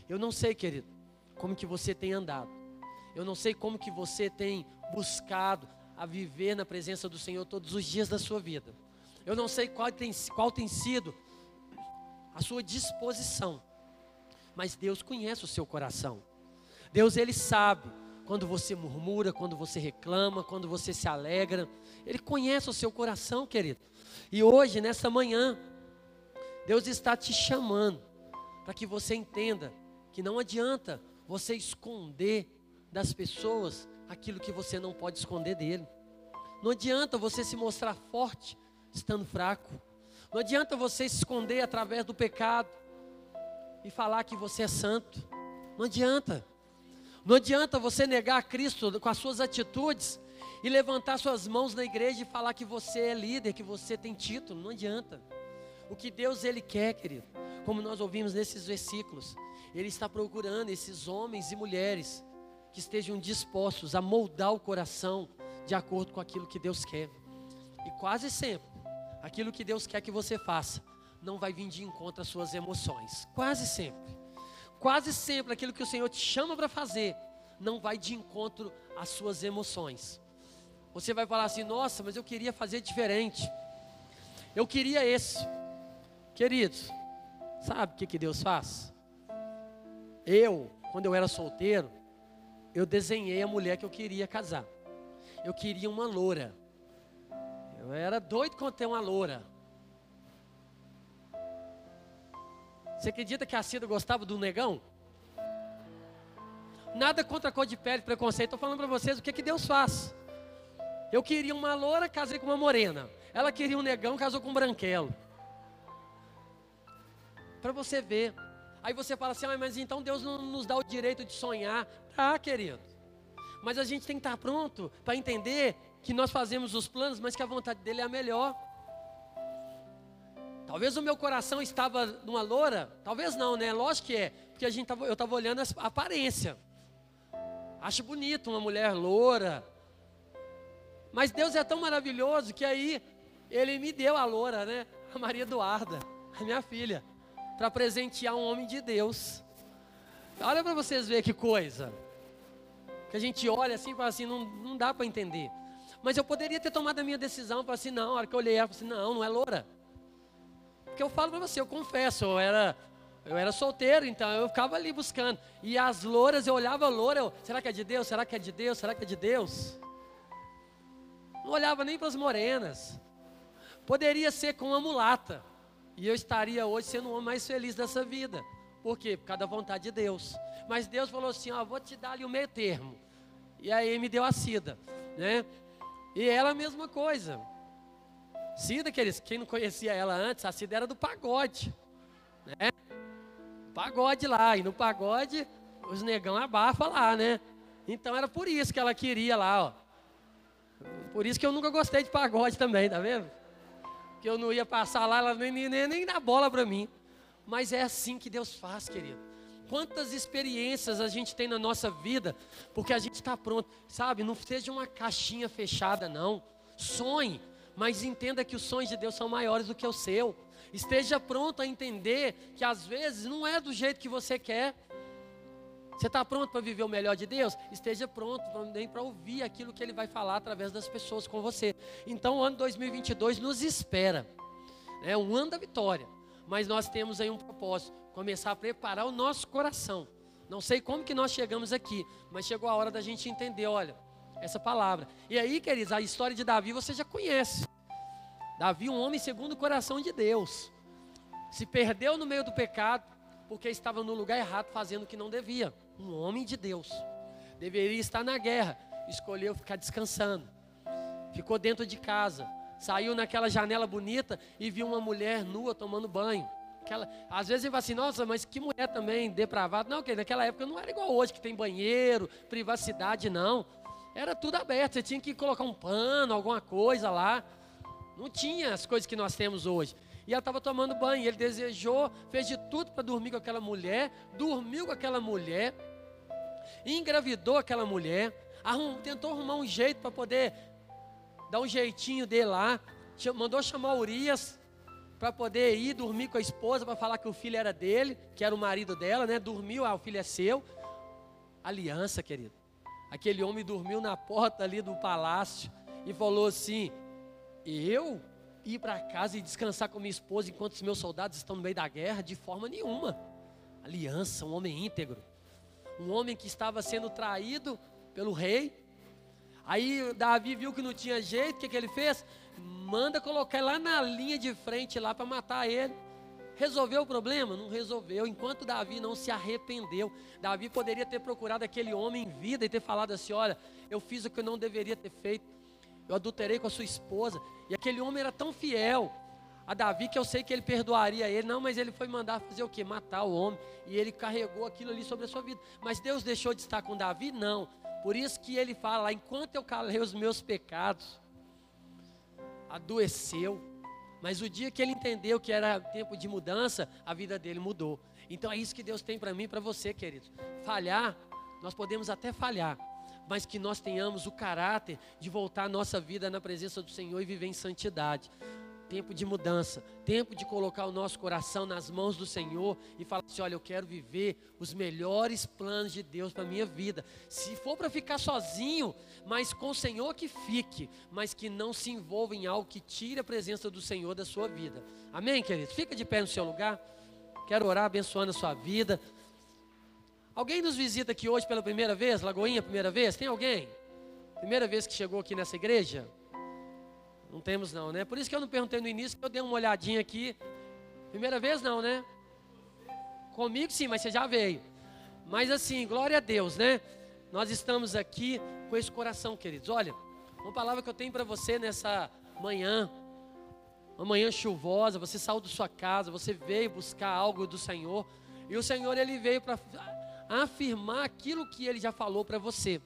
Eu não sei, querido, como que você tem andado. Eu não sei como que você tem buscado a viver na presença do Senhor todos os dias da sua vida. Eu não sei qual tem, qual tem sido a sua disposição. Mas Deus conhece o seu coração. Deus ele sabe quando você murmura, quando você reclama, quando você se alegra. Ele conhece o seu coração, querido. E hoje, nessa manhã, Deus está te chamando para que você entenda que não adianta você esconder das pessoas aquilo que você não pode esconder dele. Não adianta você se mostrar forte estando fraco. Não adianta você se esconder através do pecado e falar que você é santo. Não adianta. Não adianta você negar a Cristo com as suas atitudes e levantar suas mãos na igreja e falar que você é líder, que você tem título. Não adianta. O que Deus ele quer, querido, como nós ouvimos nesses versículos, ele está procurando esses homens e mulheres que estejam dispostos a moldar o coração de acordo com aquilo que Deus quer. E quase sempre, aquilo que Deus quer que você faça não vai vir de encontro às suas emoções. Quase sempre. Quase sempre aquilo que o Senhor te chama para fazer não vai de encontro às suas emoções. Você vai falar assim: "Nossa, mas eu queria fazer diferente. Eu queria esse. Queridos, sabe o que, que Deus faz? Eu, quando eu era solteiro, eu desenhei a mulher que eu queria casar. Eu queria uma loura. Eu era doido com ter uma loura. Você acredita que a Cida gostava do negão? Nada contra a cor de pele, preconceito. Estou falando para vocês o que, que Deus faz. Eu queria uma loura, casei com uma morena. Ela queria um negão, casou com um branquelo para você ver. Aí você fala assim, ah, mas então Deus não nos dá o direito de sonhar. Tá, querido. Mas a gente tem que estar pronto para entender que nós fazemos os planos, mas que a vontade dele é a melhor. Talvez o meu coração estava numa loura, talvez não, né? Lógico que é, porque a gente tava, eu estava olhando a aparência. Acho bonito uma mulher loura. Mas Deus é tão maravilhoso que aí ele me deu a loura, né? A Maria Eduarda, a minha filha para presentear um homem de Deus. Olha para vocês verem que coisa. Que a gente olha assim e fala assim, não, não dá para entender. Mas eu poderia ter tomado a minha decisão, para assim, não, a hora que eu olhei ela, assim, não, não é loura. Porque eu falo para você, eu confesso, eu era, eu era solteiro, então eu ficava ali buscando. E as louras, eu olhava a loura, eu, será que é de Deus? Será que é de Deus? Será que é de Deus? Não olhava nem para as morenas. Poderia ser com uma mulata. E eu estaria hoje sendo o homem mais feliz dessa vida. Por quê? Por causa da vontade de Deus. Mas Deus falou assim: ó, vou te dar ali o meio termo. E aí me deu a Cida, né? E ela a mesma coisa. Cida, queridos, quem não conhecia ela antes, a Cida era do pagode, né? Pagode lá, e no pagode os negão abafa lá, né? Então era por isso que ela queria lá, ó. Por isso que eu nunca gostei de pagode também, tá vendo? Que eu não ia passar lá, ela nem, nem, nem dá bola para mim. Mas é assim que Deus faz, querido. Quantas experiências a gente tem na nossa vida, porque a gente está pronto, sabe? Não seja uma caixinha fechada, não. Sonhe, mas entenda que os sonhos de Deus são maiores do que o seu. Esteja pronto a entender que às vezes não é do jeito que você quer. Você está pronto para viver o melhor de Deus? Esteja pronto também para ouvir aquilo que Ele vai falar através das pessoas com você. Então, o ano 2022 nos espera. É um ano da vitória. Mas nós temos aí um propósito: começar a preparar o nosso coração. Não sei como que nós chegamos aqui, mas chegou a hora da gente entender, olha, essa palavra. E aí, queridos, a história de Davi você já conhece. Davi, um homem segundo o coração de Deus, se perdeu no meio do pecado, porque estava no lugar errado, fazendo o que não devia. Um homem de Deus, deveria estar na guerra, escolheu ficar descansando, ficou dentro de casa, saiu naquela janela bonita e viu uma mulher nua tomando banho. Aquela, às vezes ele fala assim, nossa, mas que mulher também depravada. Não, que naquela época não era igual hoje, que tem banheiro, privacidade, não. Era tudo aberto, você tinha que colocar um pano, alguma coisa lá. Não tinha as coisas que nós temos hoje. E ela estava tomando banho. Ele desejou, fez de tudo para dormir com aquela mulher, dormiu com aquela mulher, engravidou aquela mulher, arrum, tentou arrumar um jeito para poder dar um jeitinho dele lá. Mandou chamar Urias para poder ir dormir com a esposa para falar que o filho era dele, que era o marido dela, né? Dormiu, ah, o filho é seu. Aliança, querido. Aquele homem dormiu na porta ali do palácio e falou assim: Eu ir para casa e descansar com minha esposa enquanto os meus soldados estão no meio da guerra? De forma nenhuma. Aliança, um homem íntegro. Um homem que estava sendo traído pelo rei. Aí Davi viu que não tinha jeito, o que, que ele fez? Manda colocar lá na linha de frente lá para matar ele. Resolveu o problema? Não resolveu. Enquanto Davi não se arrependeu, Davi poderia ter procurado aquele homem em vida e ter falado assim: Olha, eu fiz o que eu não deveria ter feito eu adulterei com a sua esposa. E aquele homem era tão fiel a Davi que eu sei que ele perdoaria ele. Não, mas ele foi mandar fazer o que? Matar o homem. E ele carregou aquilo ali sobre a sua vida. Mas Deus deixou de estar com Davi? Não. Por isso que ele fala: enquanto eu calei os meus pecados, adoeceu. Mas o dia que ele entendeu que era tempo de mudança, a vida dele mudou. Então é isso que Deus tem para mim e para você, querido. Falhar, nós podemos até falhar, mas que nós tenhamos o caráter de voltar a nossa vida na presença do Senhor e viver em santidade. Tempo de mudança, tempo de colocar o nosso coração nas mãos do Senhor e falar assim: olha, eu quero viver os melhores planos de Deus para a minha vida. Se for para ficar sozinho, mas com o Senhor que fique, mas que não se envolva em algo que tire a presença do Senhor da sua vida. Amém, queridos? Fica de pé no seu lugar. Quero orar abençoando a sua vida. Alguém nos visita aqui hoje pela primeira vez? Lagoinha, primeira vez? Tem alguém? Primeira vez que chegou aqui nessa igreja? Não temos não, né? Por isso que eu não perguntei no início, eu dei uma olhadinha aqui. Primeira vez não, né? Comigo sim, mas você já veio. Mas assim, glória a Deus, né? Nós estamos aqui com esse coração, queridos. Olha, uma palavra que eu tenho para você nessa manhã, uma manhã chuvosa, você saiu da sua casa, você veio buscar algo do Senhor, e o Senhor ele veio para afirmar aquilo que ele já falou para você,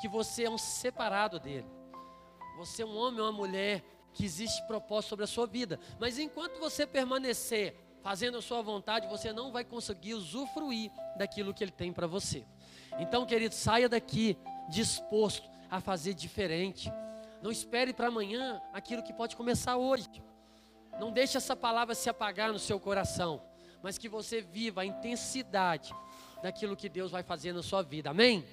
que você é um separado dele. Você é um homem ou uma mulher que existe propósito sobre a sua vida. Mas enquanto você permanecer fazendo a sua vontade, você não vai conseguir usufruir daquilo que ele tem para você. Então, querido, saia daqui disposto a fazer diferente. Não espere para amanhã aquilo que pode começar hoje. Não deixe essa palavra se apagar no seu coração, mas que você viva a intensidade daquilo que Deus vai fazer na sua vida. Amém?